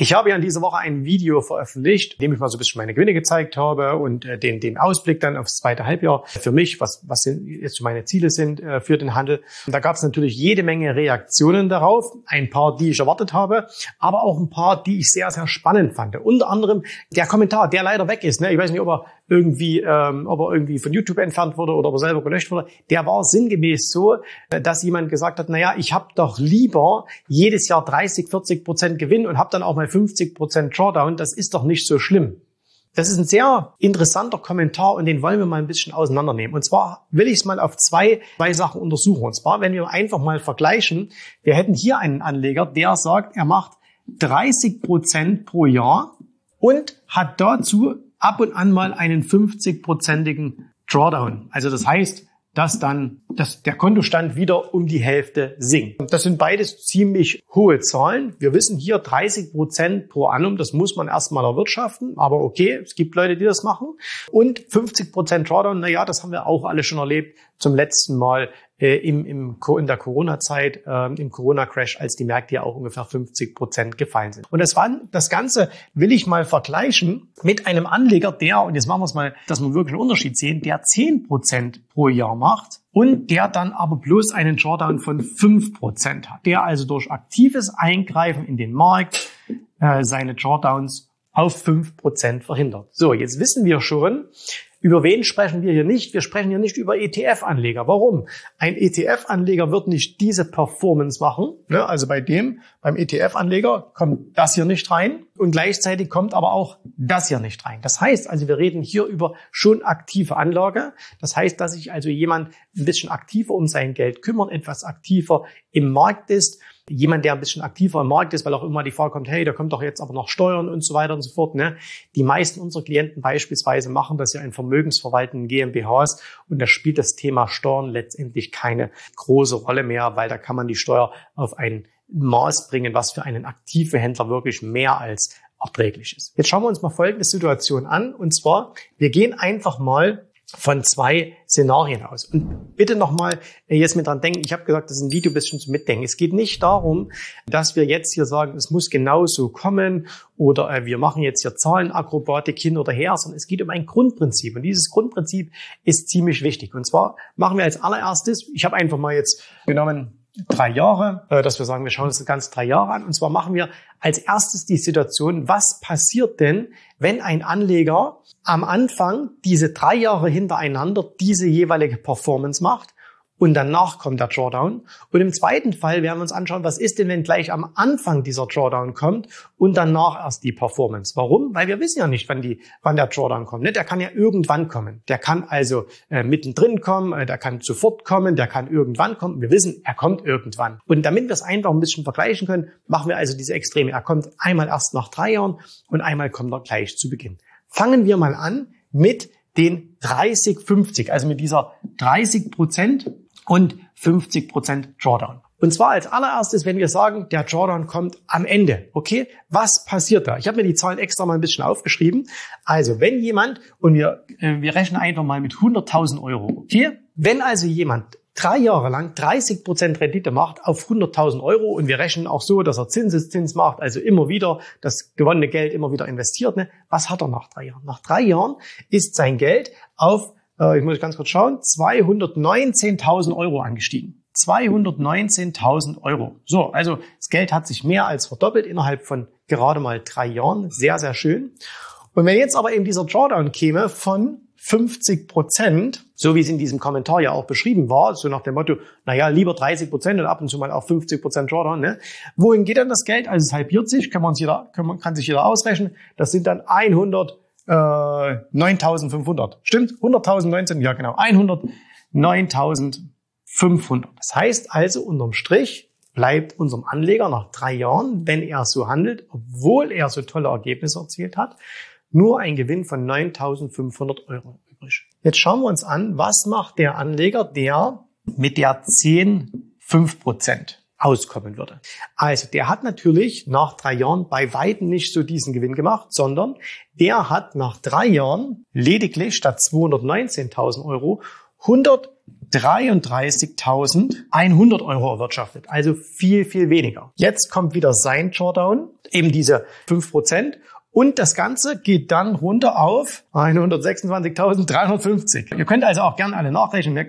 Ich habe ja in dieser Woche ein Video veröffentlicht, in dem ich mal so ein bisschen meine Gewinne gezeigt habe und äh, den, den Ausblick dann aufs zweite Halbjahr für mich, was, was sind, jetzt meine Ziele sind äh, für den Handel. Und da gab es natürlich jede Menge Reaktionen darauf, ein paar, die ich erwartet habe, aber auch ein paar, die ich sehr, sehr spannend fand. Unter anderem der Kommentar, der leider weg ist. Ne? Ich weiß nicht, ob er irgendwie, ähm, ob er irgendwie von YouTube entfernt wurde oder ob er selber gelöscht wurde, der war sinngemäß so, äh, dass jemand gesagt hat, naja, ich habe doch lieber jedes Jahr 30, 40 Prozent Gewinn und habe dann auch mal 50 Prozent Drawdown. Das ist doch nicht so schlimm. Das ist ein sehr interessanter Kommentar und den wollen wir mal ein bisschen auseinandernehmen. Und zwar will ich es mal auf zwei, zwei Sachen untersuchen. Und zwar, wenn wir einfach mal vergleichen, wir hätten hier einen Anleger, der sagt, er macht 30 Prozent pro Jahr und hat dazu ab und an mal einen 50-prozentigen Drawdown. Also das heißt, dass dann dass der Kontostand wieder um die Hälfte sinkt. Das sind beides ziemlich hohe Zahlen. Wir wissen hier 30 Prozent pro annum, das muss man erstmal erwirtschaften, aber okay, es gibt Leute, die das machen. Und 50 Prozent Drawdown, naja, das haben wir auch alle schon erlebt, zum letzten Mal äh, im, im, in der Corona-Zeit, äh, im Corona-Crash, als die Märkte ja auch ungefähr 50 Prozent gefallen sind. Und das, war, das Ganze will ich mal vergleichen mit einem Anleger, der, und jetzt machen wir es mal, dass wir wirklich einen Unterschied sehen, der 10 Prozent pro Jahr macht und der dann aber bloß einen Drawdown von 5 Prozent hat. Der also durch aktives Eingreifen in den Markt äh, seine Drawdowns auf 5 Prozent verhindert. So, jetzt wissen wir schon, über wen sprechen wir hier nicht? Wir sprechen hier nicht über ETF-Anleger. Warum? Ein ETF-Anleger wird nicht diese Performance machen. Ne? Also bei dem, beim ETF-Anleger kommt das hier nicht rein und gleichzeitig kommt aber auch das hier nicht rein. Das heißt also, wir reden hier über schon aktive Anlage. Das heißt, dass sich also jemand ein bisschen aktiver um sein Geld kümmert, etwas aktiver im Markt ist jemand, der ein bisschen aktiver im Markt ist, weil auch immer die Frage kommt, hey, da kommt doch jetzt aber noch Steuern und so weiter und so fort. Ne? Die meisten unserer Klienten beispielsweise machen das ja in vermögensverwaltenden GmbHs und da spielt das Thema Steuern letztendlich keine große Rolle mehr, weil da kann man die Steuer auf ein Maß bringen, was für einen aktiven Händler wirklich mehr als erträglich ist. Jetzt schauen wir uns mal folgende Situation an. Und zwar, wir gehen einfach mal von zwei Szenarien aus. Und bitte nochmal äh, jetzt mit dran denken, ich habe gesagt, das ist ein Video bisschen zum Mitdenken. Es geht nicht darum, dass wir jetzt hier sagen, es muss genauso kommen oder äh, wir machen jetzt hier Zahlenakrobatik hin oder her, sondern es geht um ein Grundprinzip. Und dieses Grundprinzip ist ziemlich wichtig. Und zwar machen wir als allererstes, ich habe einfach mal jetzt genommen, drei Jahre, äh, dass wir sagen, wir schauen uns das ganze drei Jahre an. Und zwar machen wir als erstes die Situation, was passiert denn, wenn ein Anleger am Anfang diese drei Jahre hintereinander diese jeweilige Performance macht und danach kommt der Drawdown. Und im zweiten Fall werden wir uns anschauen, was ist denn, wenn gleich am Anfang dieser Drawdown kommt und danach erst die Performance. Warum? Weil wir wissen ja nicht, wann, die, wann der Drawdown kommt. Ne? Der kann ja irgendwann kommen. Der kann also äh, mittendrin kommen, äh, der kann sofort kommen, der kann irgendwann kommen. Wir wissen, er kommt irgendwann. Und damit wir es einfach ein bisschen vergleichen können, machen wir also diese Extreme. Er kommt einmal erst nach drei Jahren und einmal kommt er gleich zu Beginn. Fangen wir mal an mit den 30-50, also mit dieser 30 Prozent und 50 Prozent Drawdown. Und zwar als allererstes, wenn wir sagen, der Drawdown kommt am Ende. Okay, was passiert da? Ich habe mir die Zahlen extra mal ein bisschen aufgeschrieben. Also wenn jemand, und wir, äh, wir rechnen einfach mal mit 100.000 Euro. Okay, wenn also jemand drei Jahre lang 30 Prozent Rendite macht auf 100.000 Euro und wir rechnen auch so, dass er Zinseszins macht, also immer wieder das gewonnene Geld immer wieder investiert. Ne? Was hat er nach drei Jahren? Nach drei Jahren ist sein Geld auf äh, ich muss ganz kurz schauen, 219.000 Euro angestiegen. 219.000 Euro. So, also das Geld hat sich mehr als verdoppelt innerhalb von gerade mal drei Jahren. Sehr, sehr schön. Und wenn jetzt aber eben dieser Drawdown käme von 50 Prozent, so wie es in diesem Kommentar ja auch beschrieben war, so nach dem Motto, naja, lieber 30 Prozent und ab und zu mal auch 50 Prozent Drawdown, ne? Wohin geht dann das Geld? Also es halbiert sich, kann man sich jeder, kann, kann sich jeder ausrechnen. Das sind dann 100, äh, 9.500. Stimmt? 100.000, 19, ja genau, 109.500. Das heißt also unterm Strich bleibt unserem Anleger nach drei Jahren, wenn er so handelt, obwohl er so tolle Ergebnisse erzielt hat, nur ein Gewinn von 9.500 Euro übrig. Jetzt schauen wir uns an, was macht der Anleger, der mit der 10 5 Prozent auskommen würde. Also der hat natürlich nach drei Jahren bei weitem nicht so diesen Gewinn gemacht, sondern der hat nach drei Jahren lediglich statt 219.000 Euro 133.100 Euro erwirtschaftet. Also viel, viel weniger. Jetzt kommt wieder sein Drawdown, eben diese 5 Prozent. Und das Ganze geht dann runter auf 126.350. Ihr könnt also auch gerne alle nachrechnen, ne?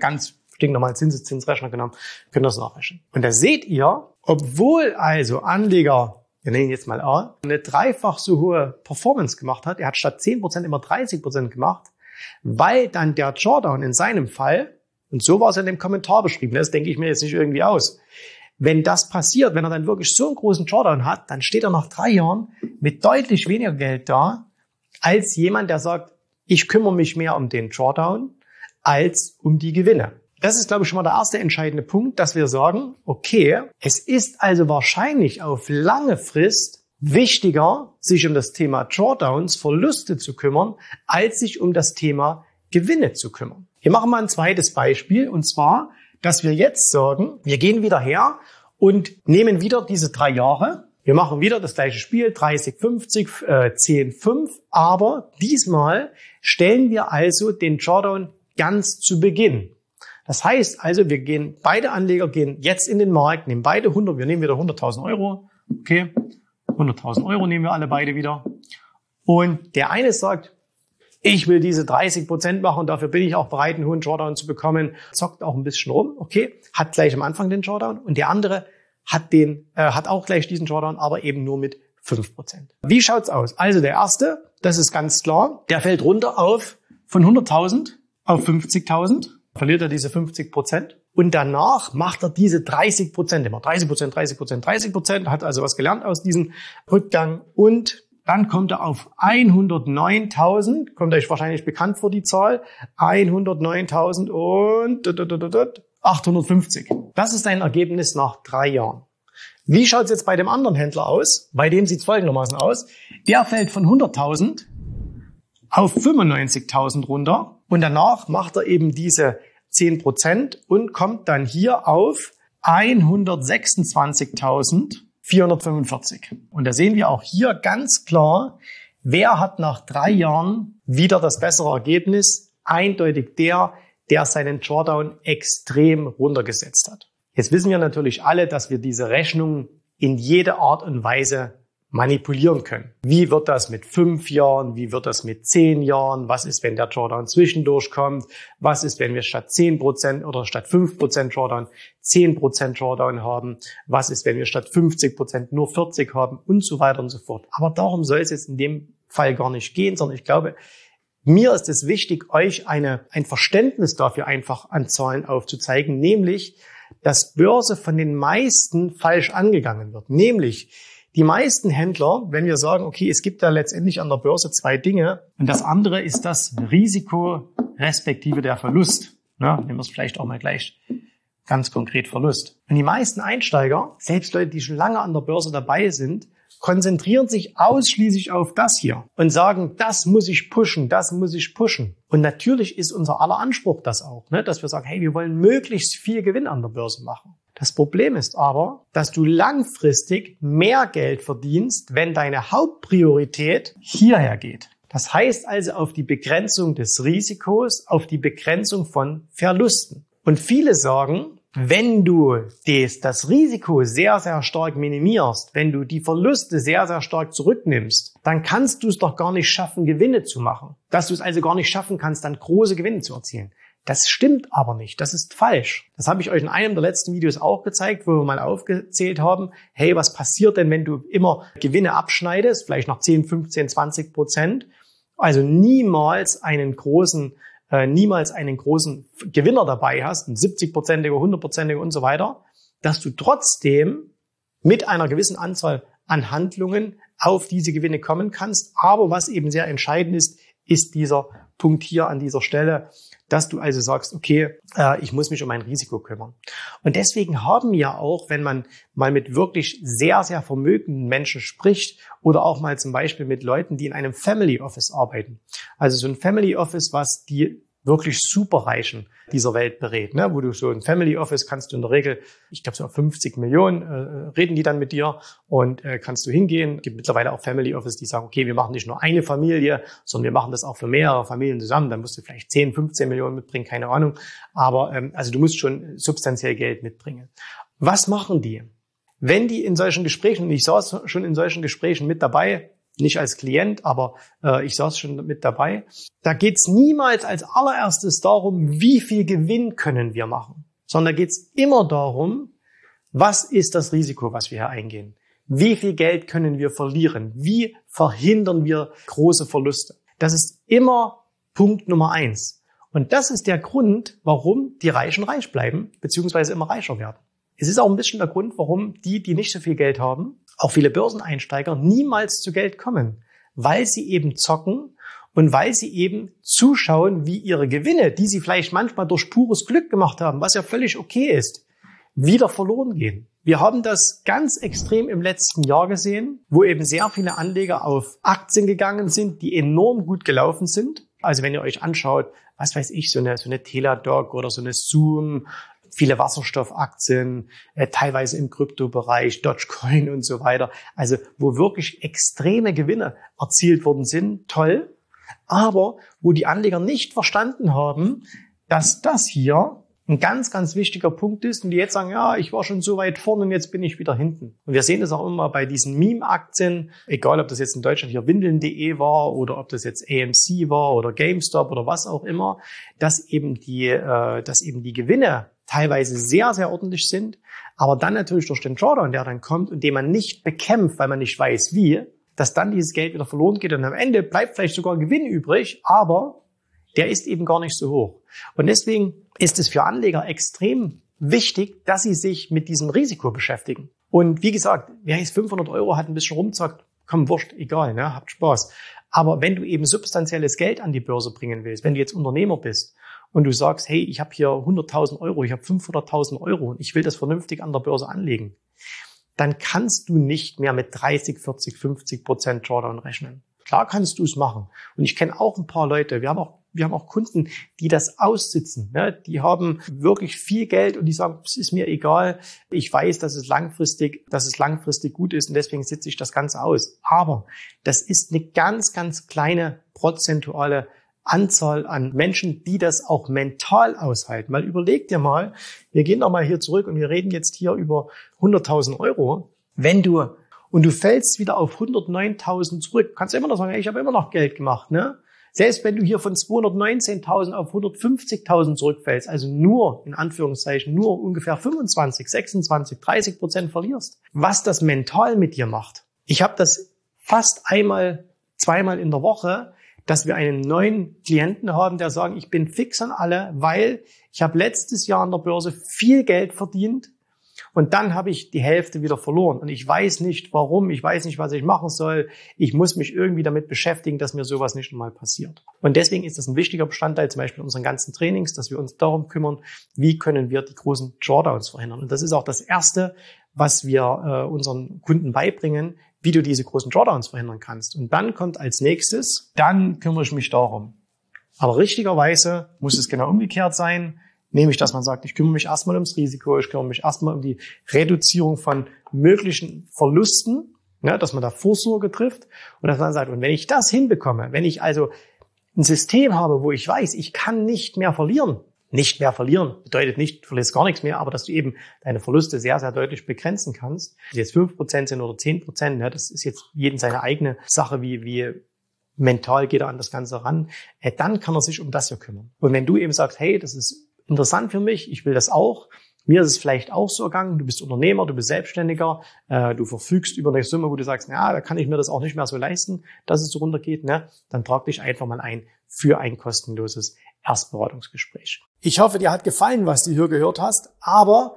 Ganz stinknormal Zinseszinsrechner genommen, könnt das nachrechnen. Und da seht ihr, obwohl also Anleger, wir nennen jetzt mal A, eine dreifach so hohe Performance gemacht hat, er hat statt 10% immer 30% gemacht, weil dann der Drawdown in seinem Fall, und so war es in dem Kommentar beschrieben, das denke ich mir jetzt nicht irgendwie aus, wenn das passiert, wenn er dann wirklich so einen großen Drawdown hat, dann steht er nach drei Jahren mit deutlich weniger Geld da, als jemand, der sagt, ich kümmere mich mehr um den Drawdown als um die Gewinne. Das ist, glaube ich, schon mal der erste entscheidende Punkt, dass wir sagen, okay, es ist also wahrscheinlich auf lange Frist wichtiger, sich um das Thema Drawdowns, Verluste zu kümmern, als sich um das Thema Gewinne zu kümmern. Wir machen mal ein zweites Beispiel, und zwar dass wir jetzt sagen, wir gehen wieder her und nehmen wieder diese drei Jahre. Wir machen wieder das gleiche Spiel, 30, 50, äh, 10, 5. Aber diesmal stellen wir also den Drawdown ganz zu Beginn. Das heißt also, wir gehen, beide Anleger gehen jetzt in den Markt, nehmen beide 100, wir nehmen wieder 100.000 Euro. Okay, 100.000 Euro nehmen wir alle beide wieder. Und der eine sagt, ich will diese 30 Prozent machen dafür bin ich auch bereit, einen hohen Drawdown zu bekommen, zockt auch ein bisschen rum, okay, hat gleich am Anfang den Drawdown und der andere hat den, äh, hat auch gleich diesen Drawdown, aber eben nur mit 5 Prozent. Wie schaut's aus? Also der erste, das ist ganz klar, der fällt runter auf von 100.000 auf 50.000, verliert er diese 50 Prozent. Und danach macht er diese 30 Prozent immer. 30 Prozent, 30 Prozent, 30 Prozent, hat also was gelernt aus diesem Rückgang und dann kommt er auf 109.000, kommt euch wahrscheinlich bekannt vor die Zahl, 109.000 und 850. Das ist ein Ergebnis nach drei Jahren. Wie schaut es jetzt bei dem anderen Händler aus? Bei dem sieht es folgendermaßen aus. Der fällt von 100.000 auf 95.000 runter und danach macht er eben diese 10% und kommt dann hier auf 126.000 445. Und da sehen wir auch hier ganz klar, wer hat nach drei Jahren wieder das bessere Ergebnis? Eindeutig der, der seinen Drawdown extrem runtergesetzt hat. Jetzt wissen wir natürlich alle, dass wir diese Rechnung in jede Art und Weise manipulieren können. Wie wird das mit fünf Jahren? Wie wird das mit zehn Jahren? Was ist, wenn der Drawdown zwischendurch kommt? Was ist, wenn wir statt zehn Prozent oder statt fünf Prozent Drawdown zehn Prozent Drawdown haben? Was ist, wenn wir statt 50 Prozent nur 40 haben? Und so weiter und so fort. Aber darum soll es jetzt in dem Fall gar nicht gehen, sondern ich glaube, mir ist es wichtig, euch eine, ein Verständnis dafür einfach an Zahlen aufzuzeigen, nämlich, dass Börse von den meisten falsch angegangen wird. Nämlich, die meisten Händler, wenn wir sagen, okay, es gibt da letztendlich an der Börse zwei Dinge und das andere ist das Risiko respektive der Verlust. Ja, nehmen wir es vielleicht auch mal gleich ganz konkret Verlust. Und die meisten Einsteiger, selbst Leute, die schon lange an der Börse dabei sind, konzentrieren sich ausschließlich auf das hier und sagen, das muss ich pushen, das muss ich pushen. Und natürlich ist unser aller Anspruch das auch, ne? dass wir sagen, hey, wir wollen möglichst viel Gewinn an der Börse machen. Das Problem ist aber, dass du langfristig mehr Geld verdienst, wenn deine Hauptpriorität hierher geht. Das heißt also auf die Begrenzung des Risikos, auf die Begrenzung von Verlusten. Und viele sagen, wenn du das Risiko sehr, sehr stark minimierst, wenn du die Verluste sehr, sehr stark zurücknimmst, dann kannst du es doch gar nicht schaffen, Gewinne zu machen. Dass du es also gar nicht schaffen kannst, dann große Gewinne zu erzielen. Das stimmt aber nicht. Das ist falsch. Das habe ich euch in einem der letzten Videos auch gezeigt, wo wir mal aufgezählt haben, hey, was passiert denn, wenn du immer Gewinne abschneidest, vielleicht noch 10, 15, 20 Prozent, also niemals einen großen, äh, niemals einen großen Gewinner dabei hast, ein 70-prozentiger, 100-prozentiger und so weiter, dass du trotzdem mit einer gewissen Anzahl an Handlungen auf diese Gewinne kommen kannst. Aber was eben sehr entscheidend ist, ist dieser Punkt hier an dieser Stelle, dass du also sagst, okay, äh, ich muss mich um mein Risiko kümmern. Und deswegen haben ja auch, wenn man mal mit wirklich sehr, sehr vermögenden Menschen spricht oder auch mal zum Beispiel mit Leuten, die in einem Family Office arbeiten. Also so ein Family Office, was die wirklich superreichen dieser Welt berät, ne? wo du so ein Family Office kannst du in der Regel, ich glaube so 50 Millionen äh, reden die dann mit dir und äh, kannst du hingehen. Es gibt mittlerweile auch Family Office, die sagen, okay, wir machen nicht nur eine Familie, sondern wir machen das auch für mehrere Familien zusammen. Dann musst du vielleicht 10, 15 Millionen mitbringen, keine Ahnung. Aber ähm, also du musst schon substanziell Geld mitbringen. Was machen die? Wenn die in solchen Gesprächen, und ich saß schon in solchen Gesprächen mit dabei, nicht als Klient, aber äh, ich saß schon mit dabei. Da geht's niemals als allererstes darum, wie viel Gewinn können wir machen, sondern da geht's immer darum, was ist das Risiko, was wir hier eingehen? Wie viel Geld können wir verlieren? Wie verhindern wir große Verluste? Das ist immer Punkt Nummer eins. Und das ist der Grund, warum die Reichen reich bleiben, beziehungsweise immer reicher werden. Es ist auch ein bisschen der Grund, warum die, die nicht so viel Geld haben, auch viele Börseneinsteiger niemals zu Geld kommen, weil sie eben zocken und weil sie eben zuschauen, wie ihre Gewinne, die sie vielleicht manchmal durch pures Glück gemacht haben, was ja völlig okay ist, wieder verloren gehen. Wir haben das ganz extrem im letzten Jahr gesehen, wo eben sehr viele Anleger auf Aktien gegangen sind, die enorm gut gelaufen sind. Also wenn ihr euch anschaut, was weiß ich, so eine, so eine Teladoc oder so eine Zoom viele Wasserstoffaktien, äh, teilweise im Kryptobereich, Dogecoin und so weiter. Also wo wirklich extreme Gewinne erzielt worden sind, toll. Aber wo die Anleger nicht verstanden haben, dass das hier ein ganz, ganz wichtiger Punkt ist und die jetzt sagen, ja, ich war schon so weit vorne und jetzt bin ich wieder hinten. Und wir sehen das auch immer bei diesen Meme-Aktien, egal ob das jetzt in Deutschland hier windeln.de war oder ob das jetzt AMC war oder GameStop oder was auch immer, dass eben die, äh, dass eben die Gewinne teilweise sehr, sehr ordentlich sind, aber dann natürlich durch den Drawdown, der dann kommt und den man nicht bekämpft, weil man nicht weiß wie, dass dann dieses Geld wieder verloren geht und am Ende bleibt vielleicht sogar Gewinn übrig, aber der ist eben gar nicht so hoch. Und deswegen ist es für Anleger extrem wichtig, dass sie sich mit diesem Risiko beschäftigen. Und wie gesagt, wer jetzt 500 Euro hat, ein bisschen rumzockt, komm, wurscht, egal, ne, habt Spaß. Aber wenn du eben substanzielles Geld an die Börse bringen willst, wenn du jetzt Unternehmer bist und du sagst, hey, ich habe hier 100.000 Euro, ich habe 500.000 Euro und ich will das vernünftig an der Börse anlegen, dann kannst du nicht mehr mit 30, 40, 50 Prozent Drawdown rechnen. Klar kannst du es machen. Und ich kenne auch ein paar Leute, wir haben auch, wir haben auch Kunden, die das aussitzen. Ne? Die haben wirklich viel Geld und die sagen, es ist mir egal. Ich weiß, dass es langfristig, dass es langfristig gut ist und deswegen sitze ich das Ganze aus. Aber das ist eine ganz, ganz kleine prozentuale Anzahl an Menschen, die das auch mental aushalten. Weil überleg dir mal, wir gehen nochmal hier zurück und wir reden jetzt hier über 100.000 Euro. Wenn du und du fällst wieder auf 109.000 zurück, kannst du immer noch sagen, ich habe immer noch Geld gemacht, ne? Selbst wenn du hier von 219.000 auf 150.000 zurückfällst, also nur, in Anführungszeichen, nur ungefähr 25, 26, 30 Prozent verlierst, was das mental mit dir macht. Ich habe das fast einmal, zweimal in der Woche, dass wir einen neuen Klienten haben, der sagen, ich bin fix an alle, weil ich habe letztes Jahr an der Börse viel Geld verdient und dann habe ich die Hälfte wieder verloren und ich weiß nicht warum, ich weiß nicht, was ich machen soll. Ich muss mich irgendwie damit beschäftigen, dass mir sowas nicht nochmal passiert. Und deswegen ist das ein wichtiger Bestandteil zum Beispiel unseren ganzen Trainings, dass wir uns darum kümmern, wie können wir die großen Drawdowns verhindern. Und das ist auch das Erste, was wir äh, unseren Kunden beibringen, wie du diese großen Drawdowns verhindern kannst. Und dann kommt als nächstes, dann kümmere ich mich darum. Aber richtigerweise muss es genau umgekehrt sein, nämlich dass man sagt, ich kümmere mich erstmal ums Risiko, ich kümmere mich erstmal um die Reduzierung von möglichen Verlusten, ne, dass man da Vorsorge trifft und dass man sagt, und wenn ich das hinbekomme, wenn ich also ein System habe, wo ich weiß, ich kann nicht mehr verlieren, nicht mehr verlieren. Bedeutet nicht, du verlierst gar nichts mehr, aber dass du eben deine Verluste sehr, sehr deutlich begrenzen kannst. Jetzt fünf Prozent sind oder zehn Prozent, ja, das ist jetzt jeden seine eigene Sache, wie, wie, mental geht er an das Ganze ran, äh, dann kann er sich um das hier kümmern. Und wenn du eben sagst, hey, das ist interessant für mich, ich will das auch, mir ist es vielleicht auch so ergangen, du bist Unternehmer, du bist Selbstständiger, äh, du verfügst über eine Summe, wo du sagst, ja, da kann ich mir das auch nicht mehr so leisten, dass es so runtergeht, ne? dann trag dich einfach mal ein für ein kostenloses Erstberatungsgespräch. Ich hoffe, dir hat gefallen, was du hier gehört hast, aber